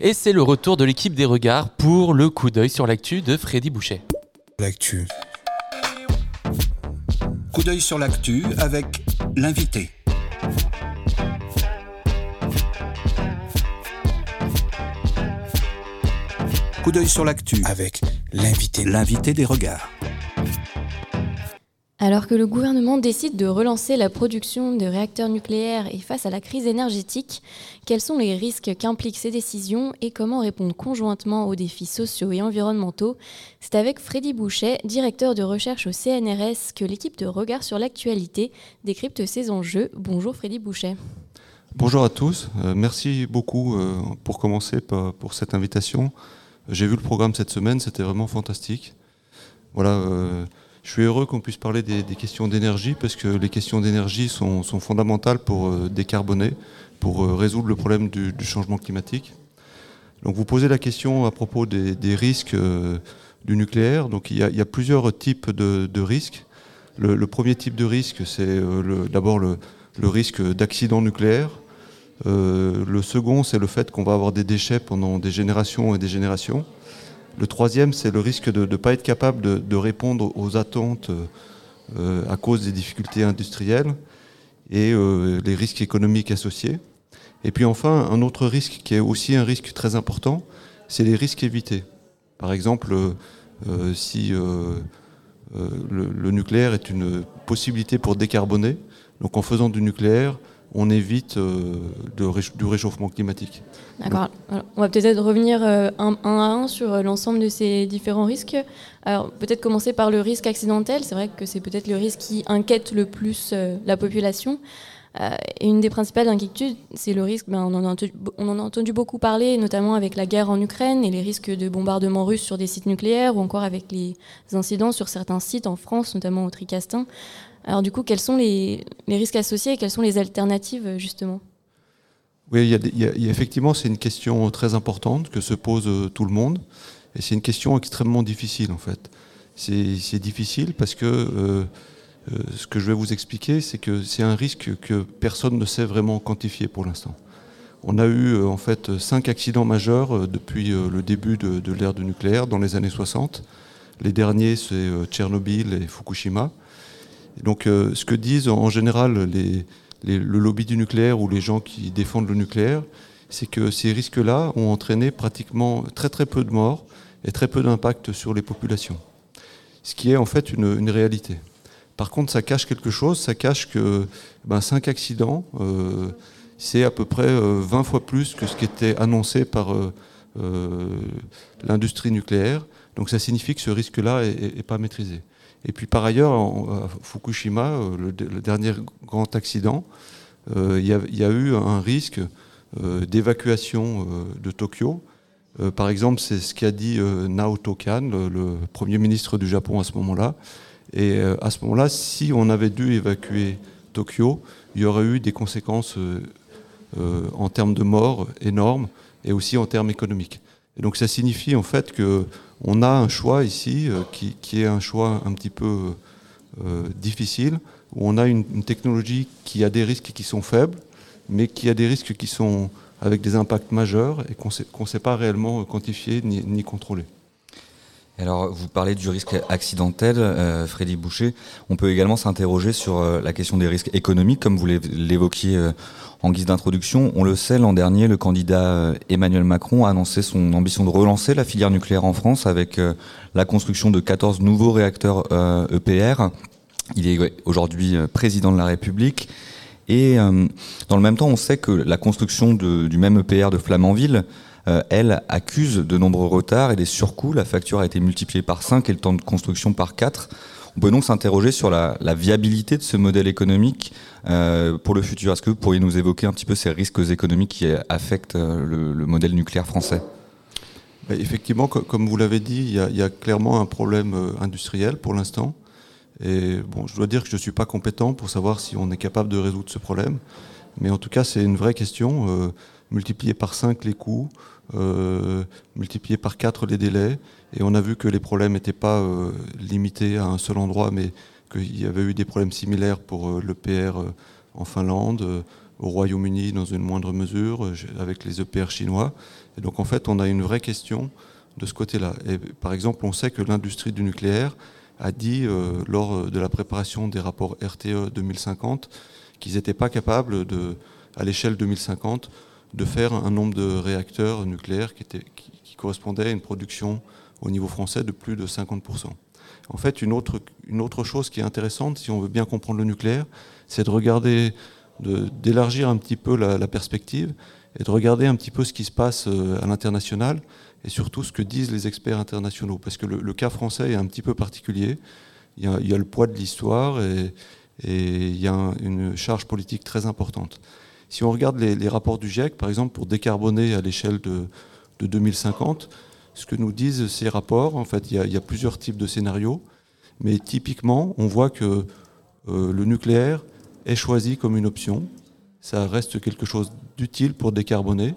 Et c'est le retour de l'équipe des regards pour le coup d'œil sur l'actu de Freddy Boucher. L'actu. Coup d'œil sur l'actu avec l'invité. Coup d'œil sur l'actu Avec l'invité. l'invité des regards. Alors que le gouvernement décide de relancer la production de réacteurs nucléaires et face à la crise énergétique, quels sont les risques qu'impliquent ces décisions et comment répondre conjointement aux défis sociaux et environnementaux? C'est avec Freddy Boucher, directeur de recherche au CNRS, que l'équipe de Regard sur l'actualité décrypte ces enjeux. Bonjour Freddy Boucher. Bonjour à tous, Euh, merci beaucoup euh, pour commencer pour cette invitation. J'ai vu le programme cette semaine, c'était vraiment fantastique. Voilà, euh, je suis heureux qu'on puisse parler des, questions d'énergie parce que les questions d'énergie sont, fondamentales pour euh, décarboner, pour euh, résoudre le problème du, changement climatique. Donc vous posez la question à propos des, risques euh, du nucléaire. Donc il y a, plusieurs types de, risques. Le, premier type de risque, c'est d'abord le, risque d'accident nucléaire. Le second, c'est le fait qu'on va avoir des déchets pendant des générations et des générations. Le troisième, c'est le risque de ne pas être capable de, répondre aux attentes euh, à cause des difficultés industrielles et euh, les risques économiques associés. Et puis enfin, un autre risque qui est aussi un risque très important, c'est les risques évités. Par exemple, euh, si le nucléaire est une possibilité pour décarboner, donc en faisant du nucléaire, on évite euh, du réchauffement climatique. D'accord. On va peut-être revenir euh, un, à un sur euh, l'ensemble de ces différents risques. Alors peut-être commencer par le risque accidentel. C'est vrai que c'est peut-être le risque qui inquiète le plus la population. Et une des principales inquiétudes, c'est le risque, ben, on, en on en a entendu beaucoup parler, notamment avec la guerre en Ukraine et les risques de bombardement russe sur des sites nucléaires ou encore avec les incidents sur certains sites en France, notamment au Tricastin. Alors du coup, quels sont les, risques associés et quelles sont les alternatives euh, justement? Oui, il y a effectivement, c'est une question très importante que se pose euh, tout le monde. Et c'est une question extrêmement difficile, en fait. C'est difficile parce que euh, ce que je vais vous expliquer, c'est que c'est un risque que personne ne sait vraiment quantifier pour l'instant. On a eu en fait cinq accidents majeurs depuis le début de, de l'ère du nucléaire dans les années 60. Les derniers, c'est Tchernobyl et Fukushima. Donc, euh, ce que disent en général le lobby du nucléaire ou les gens qui défendent le nucléaire, c'est que ces risques-là ont entraîné pratiquement très très peu de morts et très peu d'impact sur les populations. Ce qui est en fait une, réalité. Par contre, ça cache quelque chose, ça cache que ben, 5 accidents, euh, c'est à peu près euh, 20 fois plus que ce qui était annoncé par euh, euh, l'industrie nucléaire. Donc ça signifie que ce risque-là n'est pas maîtrisé. Et puis par ailleurs, à Fukushima, euh, le, dernier grand accident, euh, il y, a- eu un risque euh, d'évacuation de Tokyo. Par exemple, c'est ce qu'a dit Naoto Kan, le, le Premier ministre du Japon à ce moment-là. Et à ce moment-là, si on avait dû évacuer Tokyo, il y aurait eu des conséquences en termes de morts énormes et aussi en termes économiques. Et donc ça signifie en fait que on a un choix ici euh, qui, est un choix un petit peu euh, difficile, où on a une, technologie qui a des risques qui sont faibles, mais qui a des risques qui sont avec des impacts majeurs et qu'on ne sait pas réellement quantifier ni contrôler. Alors, vous parlez du risque accidentel, euh, Freddy Boucher. On peut également s'interroger sur euh, la question des risques économiques, comme vous l'év- l'évoquiez euh, en guise d'introduction. On le sait, l'an dernier, le candidat euh, Emmanuel Macron a annoncé son ambition de relancer la filière nucléaire en France avec euh, la construction de 14 nouveaux réacteurs euh, EPR. Il est aujourd'hui président de la République. Et dans le même temps, on sait que la construction de- du même EPR de Flamanville euh, elle, accuse de nombreux retards et des surcoûts. La facture a été multipliée par 5 et le temps de construction par 4. On peut donc s'interroger sur la, viabilité de ce modèle économique euh, pour le futur. Est-ce que vous pourriez nous évoquer un petit peu ces risques économiques qui affectent euh, le, le modèle nucléaire français? Bah, Effectivement, co- comme vous l'avez dit, il y, a, il y a clairement un problème industriel pour l'instant. Et bon, je dois dire que je ne suis pas compétent pour savoir si on est capable de résoudre ce problème. Mais en tout cas, c'est une vraie question. Multiplier par 5 les coûts, euh, multiplier par 4 les délais. Et on a vu que les problèmes n'étaient pas euh, limités à un seul endroit, mais qu'il y avait eu des problèmes similaires pour euh, l'EPR euh, en Finlande, au Royaume-Uni dans une moindre mesure, avec les EPR chinois. Et donc en fait, on a une vraie question de ce côté-là. Et par exemple, on sait que l'industrie du nucléaire a dit lors de la préparation des rapports RTE 2050 qu'ils n'étaient pas capables de, à l'échelle 2050, de faire un nombre de réacteurs nucléaires qui, était, correspondait à une production au niveau français de plus de 50%. En fait, une autre, chose qui est intéressante, si on veut bien comprendre le nucléaire, c'est de regarder, d'élargir un petit peu la, perspective et de regarder un petit peu ce qui se passe euh, à l'international et surtout ce que disent les experts internationaux. Parce que le, cas français est un petit peu particulier. Il y a, le poids de l'histoire et, il y a une charge politique très importante. Si on regarde les, rapports du GIEC, par exemple, pour décarboner à l'échelle de, de 2050, ce que nous disent ces rapports. En fait, il y, a, il y a plusieurs types de scénarios, mais typiquement, on voit que euh, le nucléaire est choisi comme une option. Ça reste quelque chose d'utile pour décarboner,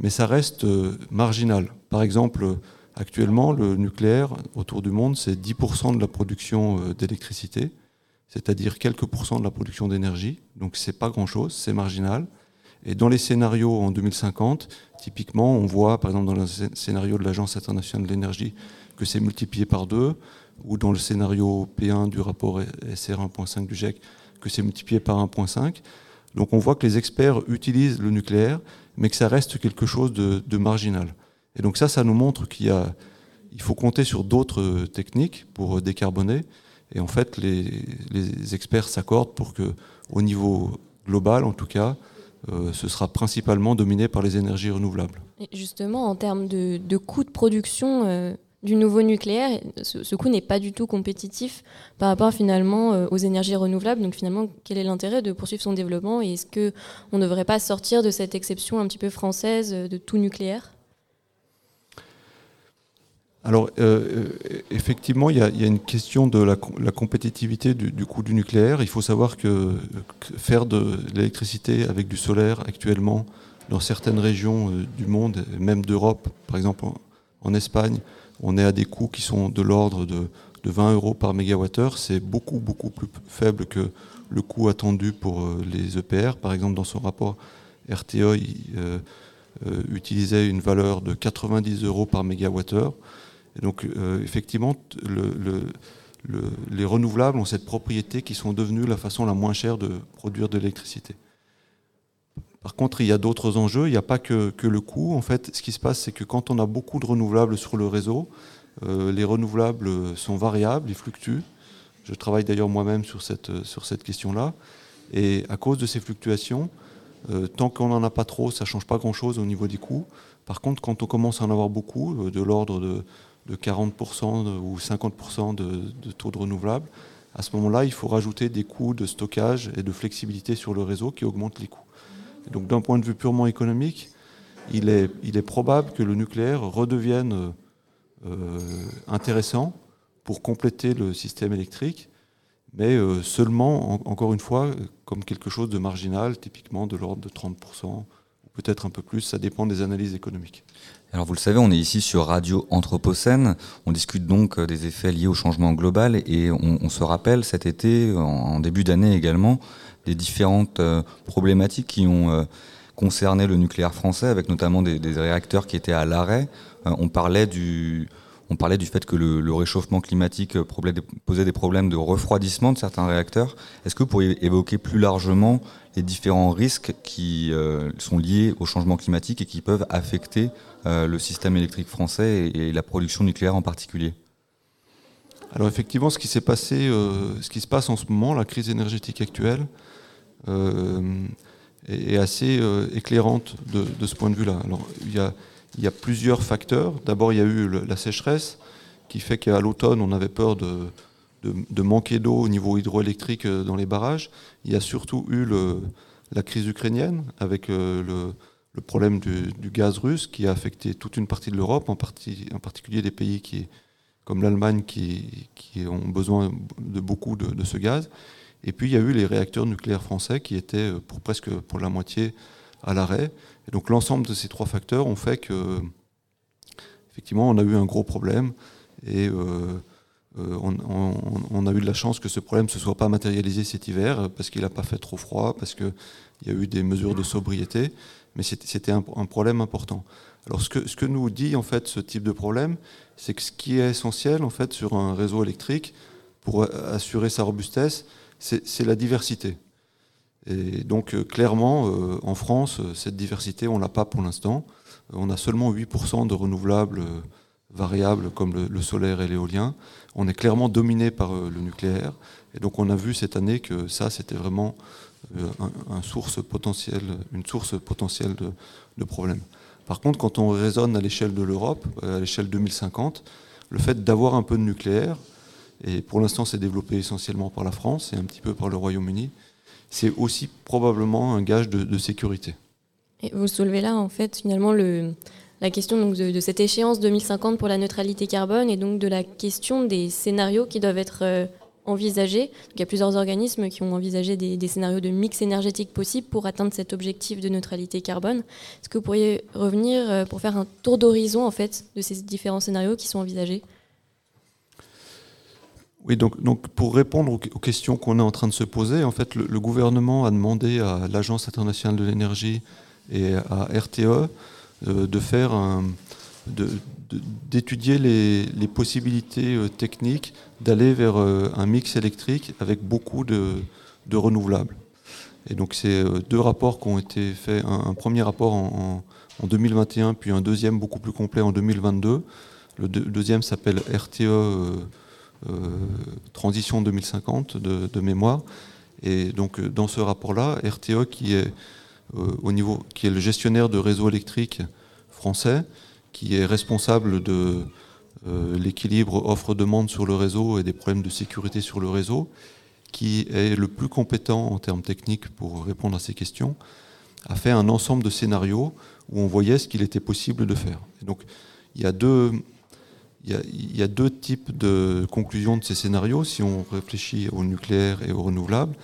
mais ça reste euh, marginal. Par exemple, actuellement, le nucléaire autour du monde, c'est 10% de la production euh, d'électricité, c'est-à-dire quelques pourcents de la production d'énergie. Donc, c'est pas grand-chose, c'est marginal. Et dans les scénarios en 2050, typiquement, on voit, par exemple, dans le scénario de l'Agence internationale de l'énergie, que c'est multiplié par deux, ou dans le scénario P1 du rapport SR 1.5 du GIEC, que c'est multiplié par 1.5. Donc on voit que les experts utilisent le nucléaire, mais que ça reste quelque chose de, marginal. Et donc ça, ça nous montre qu'il il faut compter sur d'autres techniques pour décarboner. Et en fait, les, experts s'accordent pour que, au niveau global, en tout cas, euh, ce sera principalement dominé par les énergies renouvelables. Justement, en termes de, coût de production euh, du nouveau nucléaire, ce, ce coût n'est pas du tout compétitif par rapport finalement euh, aux énergies renouvelables. Donc finalement, quel est l'intérêt de poursuivre son développement? Et est-ce qu'on ne devrait pas sortir de cette exception un petit peu française de tout nucléaire? Alors, euh, effectivement, il y, a une question de la, compétitivité du, coût du nucléaire. Il faut savoir que, faire de l'électricité avec du solaire actuellement dans certaines régions euh, du monde, même d'Europe, par exemple en, Espagne, on est à des coûts qui sont de l'ordre de, de, 20 euros par mégawattheure. C'est beaucoup, beaucoup plus faible que le coût attendu pour euh, les EPR. Par exemple, dans son rapport, RTE il, euh, utilisait une valeur de 90 euros par mégawattheure. Et donc, euh, effectivement, le, le, le, les renouvelables ont cette propriété qui sont devenues la façon la moins chère de produire de l'électricité. Par contre, il y a d'autres enjeux. Il n'y a pas que, le coût. En fait, ce qui se passe, c'est que quand on a beaucoup de renouvelables sur le réseau, euh, les renouvelables sont variables, ils fluctuent. Je travaille d'ailleurs moi-même sur cette, sur cette question-là. Et à cause de ces fluctuations, euh, tant qu'on n'en a pas trop, ça ne change pas grand-chose au niveau des coûts. Par contre, quand on commence à en avoir beaucoup, de l'ordre de de 40% de, ou 50% de, taux de renouvelable, à ce moment-là, il faut rajouter des coûts de stockage et de flexibilité sur le réseau qui augmentent les coûts. Donc d'un point de vue purement économique, il est, probable que le nucléaire redevienne euh, intéressant pour compléter le système électrique, mais euh, seulement, en, encore une fois, comme quelque chose de marginal, typiquement de l'ordre de 30%, ou peut-être un peu plus, ça dépend des analyses économiques. Alors vous le savez, on est ici sur Radio Anthropocène. On discute donc des effets liés au changement global et on, se rappelle cet été, en, début d'année également, des différentes euh, problématiques qui ont euh, concerné le nucléaire français, avec notamment des, réacteurs qui étaient à l'arrêt. Euh, on parlait du on parlait du fait que le, réchauffement climatique posait des problèmes de refroidissement de certains réacteurs. Est-ce que vous pourriez évoquer plus largement les différents risques qui euh, sont liés au changement climatique et qui peuvent affecter euh, le système électrique français et, la production nucléaire en particulier? Alors effectivement, ce qui s'est passé, euh, ce qui se passe en ce moment, la crise énergétique actuelle, euh, est, assez euh, éclairante de, ce point de vue-là. Il y a plusieurs facteurs. D'abord, il y a eu la sécheresse qui fait qu'à l'automne, on avait peur de, manquer d'eau au niveau hydroélectrique euh, dans les barrages. Il y a surtout eu la crise ukrainienne avec euh, le, problème du, gaz russe qui a affecté toute une partie de l'Europe, en, particulier des pays qui, comme l'Allemagne qui, qui, ont besoin de beaucoup de, de, ce gaz. Et puis il y a eu les réacteurs nucléaires français qui étaient euh, pour presque pour la moitié à l'arrêt. Et donc l'ensemble de ces trois facteurs ont fait que, effectivement, on a eu un gros problème et euh, on, on, a eu de la chance que ce problème ne se soit pas matérialisé cet hiver parce qu'il n'a pas fait trop froid, parce qu'il y a eu des mesures de sobriété, mais c'était un, un, problème important. Alors ce que, ce que nous dit en fait ce type de problème, c'est que ce qui est essentiel en fait sur un réseau électrique pour assurer sa robustesse, c'est la diversité. Et donc euh, clairement, euh, en France, cette diversité, on l'a pas pour l'instant. On a seulement 8% de renouvelables euh, variables comme le, solaire et l'éolien. On est clairement dominé par le nucléaire. Et donc on a vu cette année que ça, c'était vraiment une source potentielle de, de problèmes. Par contre, quand on raisonne à l'échelle de l'Europe, à l'échelle 2050, le fait d'avoir un peu de nucléaire, et pour l'instant c'est développé essentiellement par la France et un petit peu par le Royaume-Uni, c'est aussi probablement un gage de, sécurité. Vous soulevez là, en fait, finalement, le, la question de, cette échéance 2050 pour la neutralité carbone et donc de la question des scénarios qui doivent être euh, envisagés. Il y a plusieurs organismes qui ont envisagé des, des, scénarios de mix énergétique possible pour atteindre cet objectif de neutralité carbone. Est-ce que vous pourriez revenir euh, pour faire un tour d'horizon en fait de ces différents scénarios qui sont envisagés? Oui, donc, pour répondre aux, questions qu'on est en train de se poser, en fait, le, gouvernement a demandé à l'Agence internationale de l'énergie et à RTE euh, de faire d'étudier les, possibilités euh, techniques d'aller vers euh, un mix électrique avec beaucoup de, renouvelables. Et donc c'est deux rapports qui ont été faits, un, premier rapport en, en, en, 2021, puis un deuxième beaucoup plus complet en 2022. Le, de, deuxième s'appelle RTE Transition 2050 de, mémoire. Et donc dans ce rapport-là, RTE qui est au niveau, qui est le gestionnaire de réseaux électriques français, qui est responsable de euh, l'équilibre offre-demande sur le réseau et des problèmes de sécurité sur le réseau, qui est le plus compétent en termes techniques pour répondre à ces questions, a fait un ensemble de scénarios où on voyait ce qu'il était possible de faire. Donc il y, a deux, il, y a, deux types de conclusions de ces scénarios si on réfléchit au nucléaire et aux renouvelables.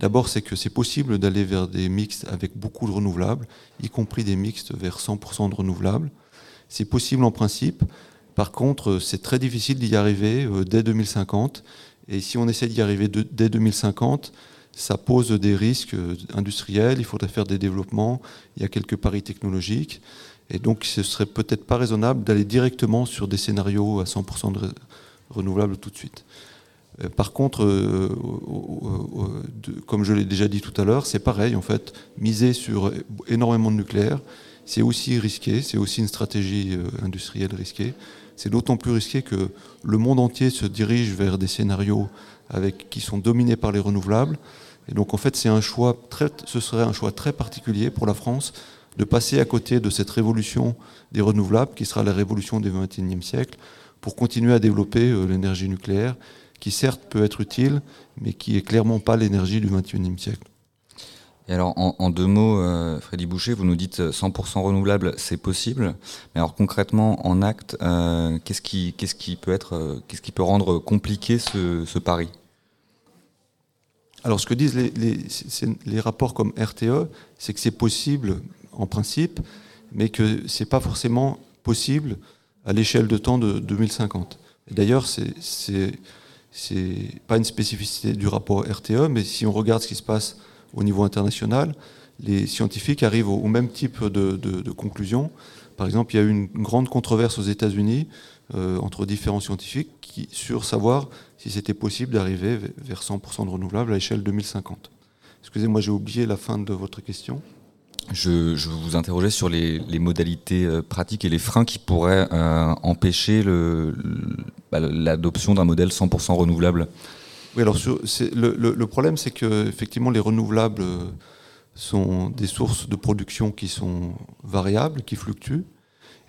D'abord, c'est que c'est possible d'aller vers des mixtes avec beaucoup de renouvelables, y compris des mixtes vers 100% de renouvelables. C'est possible en principe. Par contre, c'est très difficile d'y arriver euh, dès 2050. Et si on essaie d'y arriver dès 2050, ça pose des risques euh, industriels. Il faudrait faire des développements. Il y a quelques paris technologiques. Et donc, ce serait peut-être pas raisonnable d'aller directement sur des scénarios à 100% de renouvelables tout de suite. Euh, par contre, euh, comme je l'ai déjà dit tout à l'heure, c'est pareil en fait, miser sur énormément de nucléaire, c'est aussi risqué, c'est aussi une stratégie euh, industrielle risquée. C'est d'autant plus risqué que le monde entier se dirige vers des scénarios avec, qui sont dominés par les renouvelables. Et donc en fait, c'est un choix très, ce serait un choix très particulier pour la France de passer à côté de cette révolution des renouvelables, qui sera la révolution du XXIe siècle, pour continuer à développer euh, l'énergie nucléaire, qui certes peut être utile, mais qui est clairement pas l'énergie du XXIe siècle. Et alors, en, en deux mots, euh, Freddy Boucher, vous nous dites 100% renouvelable, c'est possible. Mais alors concrètement, en acte, euh, qu'est-ce qui, qu'est-ce qui peut être, euh, qu'est-ce qui peut rendre compliqué ce, ce pari? Alors, ce que disent les, les, les rapports comme RTE, c'est que c'est possible en principe, mais que c'est pas forcément possible à l'échelle de temps de 2050. D'ailleurs, c'est c'est pas une spécificité du rapport RTE, mais si on regarde ce qui se passe au niveau international, les scientifiques arrivent au, même type de, conclusions. Par exemple, il y a eu une grande controverse aux États-Unis euh, entre différents scientifiques qui, sur savoir si c'était possible d'arriver vers 100% de renouvelables à l'échelle 2050. Excusez-moi, j'ai oublié la fin de votre question. Je, vous interrogeais sur les, modalités euh, pratiques et les freins qui pourraient euh, empêcher l'adoption bah, d'un modèle 100% renouvelable. Oui, alors le, problème, c'est que effectivement, les renouvelables sont des sources de production qui sont variables, qui fluctuent.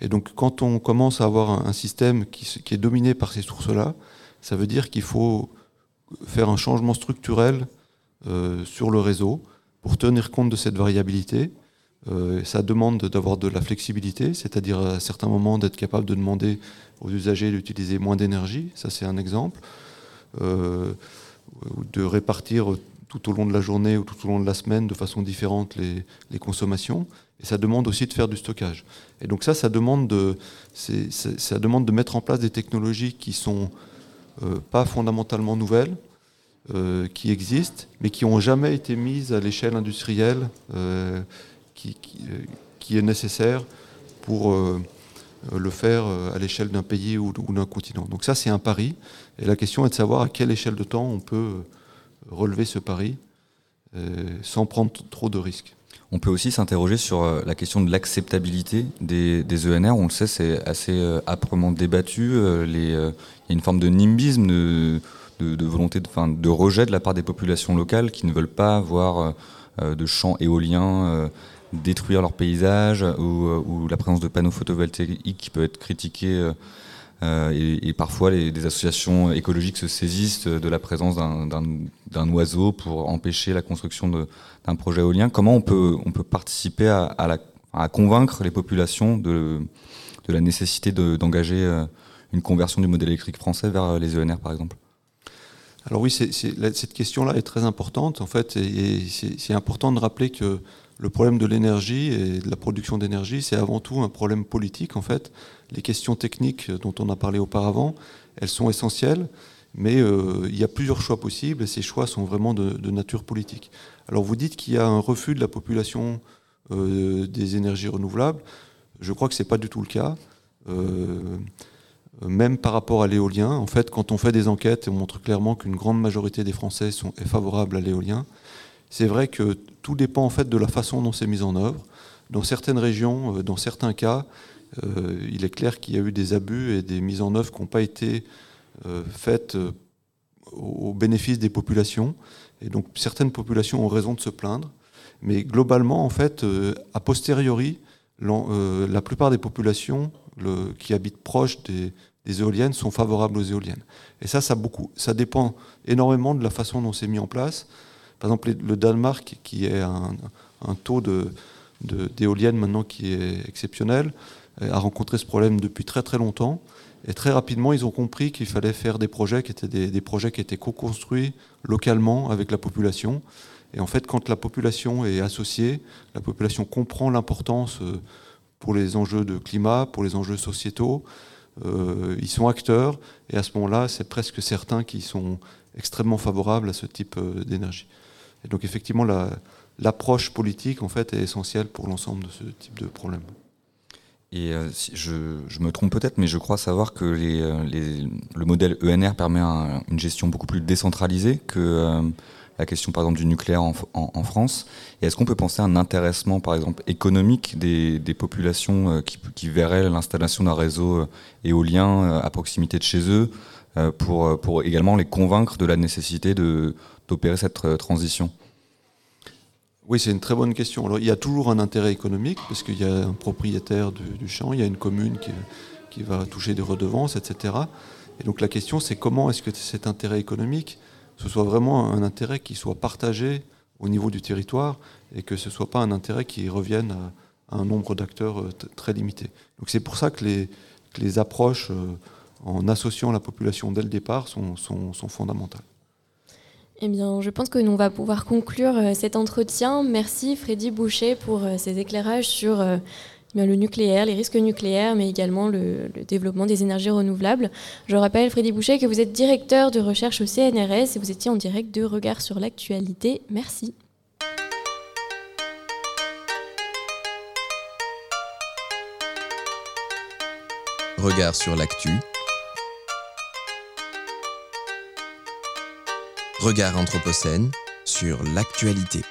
Et donc, quand on commence à avoir un, système qui, est dominé par ces sources-là, ça veut dire qu'il faut faire un changement structurel euh, sur le réseau pour tenir compte de cette variabilité. Euh, ça demande d'avoir de la flexibilité, c'est-à-dire à certains moments d'être capable de demander aux usagers d'utiliser moins d'énergie, ça c'est un exemple. Euh, de répartir tout au long de la journée ou tout au long de la semaine de façon différente les, consommations. Et ça demande aussi de faire du stockage. Et donc ça, ça demande de, ça demande de mettre en place des technologies qui sont euh, pas fondamentalement nouvelles, qui existent, mais qui n'ont jamais été mises à l'échelle industrielle qui, qui, est nécessaire pour euh, le faire euh, à l'échelle d'un pays ou, d'un continent. Donc ça, c'est un pari. Et la question est de savoir à quelle échelle de temps on peut euh, relever ce pari euh, sans prendre trop de risques. On peut aussi s'interroger sur euh, la question de l'acceptabilité des, ENR. On le sait, c'est assez euh, âprement débattu. Euh, euh, Il y a une forme de nimbisme, de, volonté, de, rejet de la part des populations locales qui ne veulent pas voir euh, euh, de champs éoliens euh, détruire leur paysage ou, euh, ou la présence de panneaux photovoltaïques qui peut être critiquée. euh, euh, et, parfois, les, associations écologiques se saisissent de la présence d'un- oiseau pour empêcher la construction d'un projet éolien. Comment on peut, on participer à, convaincre les populations de, de la nécessité de- d'engager euh, une conversion du modèle électrique français vers euh, les ENR, par exemple? Alors oui, cette question-là est très importante en fait, et, c'est important de rappeler que le problème de l'énergie et de la production d'énergie, c'est avant tout un problème politique en fait. Les questions techniques dont on a parlé auparavant, elles sont essentielles, mais euh, il y a plusieurs choix possibles et ces choix sont vraiment de, nature politique. Alors vous dites qu'il y a un refus de la population euh, des énergies renouvelables. Je crois que c'est pas du tout le cas. Euh, même par rapport à l'éolien, en fait, quand on fait des enquêtes, on montre clairement qu'une grande majorité des Français sont, est favorable à l'éolien. C'est vrai que tout dépend en fait de la façon dont c'est mis en œuvre. Dans certaines régions, euh, dans certains cas, euh, il est clair qu'il y a eu des abus et des mises en œuvre qui n'ont pas été euh, faites euh, au bénéfice des populations. Et donc certaines populations ont raison de se plaindre. Mais globalement, en fait, euh, a posteriori, euh, la plupart des populations qui habitent proches des, éoliennes sont favorables aux éoliennes. Et ça, ça, beaucoup, ça dépend énormément de la façon dont c'est mis en place. Par exemple, le Danemark, qui est un, un taux de, d'éoliennes maintenant qui est exceptionnel, euh, a rencontré ce problème depuis très très longtemps. Et très rapidement, ils ont compris qu'il fallait faire des projets qui étaient des projets qui étaient co-construits localement avec la population. Et en fait, quand la population est associée, la population comprend l'importance euh, pour les enjeux de climat, pour les enjeux sociétaux. euh, ils sont acteurs et à ce moment-là, c'est presque certains qui sont extrêmement favorables à ce type euh, d'énergie. Donc effectivement, la- l'approche politique en fait est essentielle pour l'ensemble de ce type de problème. Et euh, je, me trompe peut-être, mais je crois savoir que le modèle ENR permet un- une gestion beaucoup plus décentralisée que la question, par exemple, du nucléaire en, France. Et est-ce qu'on peut penser à un intéressement, par exemple, économique des, populations euh, qui, verraient l'installation d'un réseau euh, éolien euh, à proximité de chez eux pour, également les convaincre de la nécessité d'opérer cette transition? Oui, c'est une très bonne question. Il y a toujours un intérêt économique, parce qu'il y a un propriétaire du, du champ, il y a une commune qui, qui va toucher des redevances, etc. Et donc la question, c'est comment est-ce que cet intérêt économique, ce soit vraiment un intérêt qui soit partagé au niveau du territoire, et que ce ne soit pas un intérêt qui revienne à, un nombre d'acteurs euh, très limité. Donc c'est pour ça que les, approches euh, en associant la population dès le départ sont, fondamentales. Eh bien, je pense que nous va pouvoir conclure euh, cet entretien. Merci Freddy Boucher pour ces éclairages sur le nucléaire, les risques nucléaires, mais également le, le développement des énergies renouvelables. Je rappelle, Freddy Boucher, que vous êtes directeur de recherche au CNRS et vous étiez en direct de Regard sur l'actualité. Merci. Regard sur l'actu. Regard anthropocène sur l'actualité.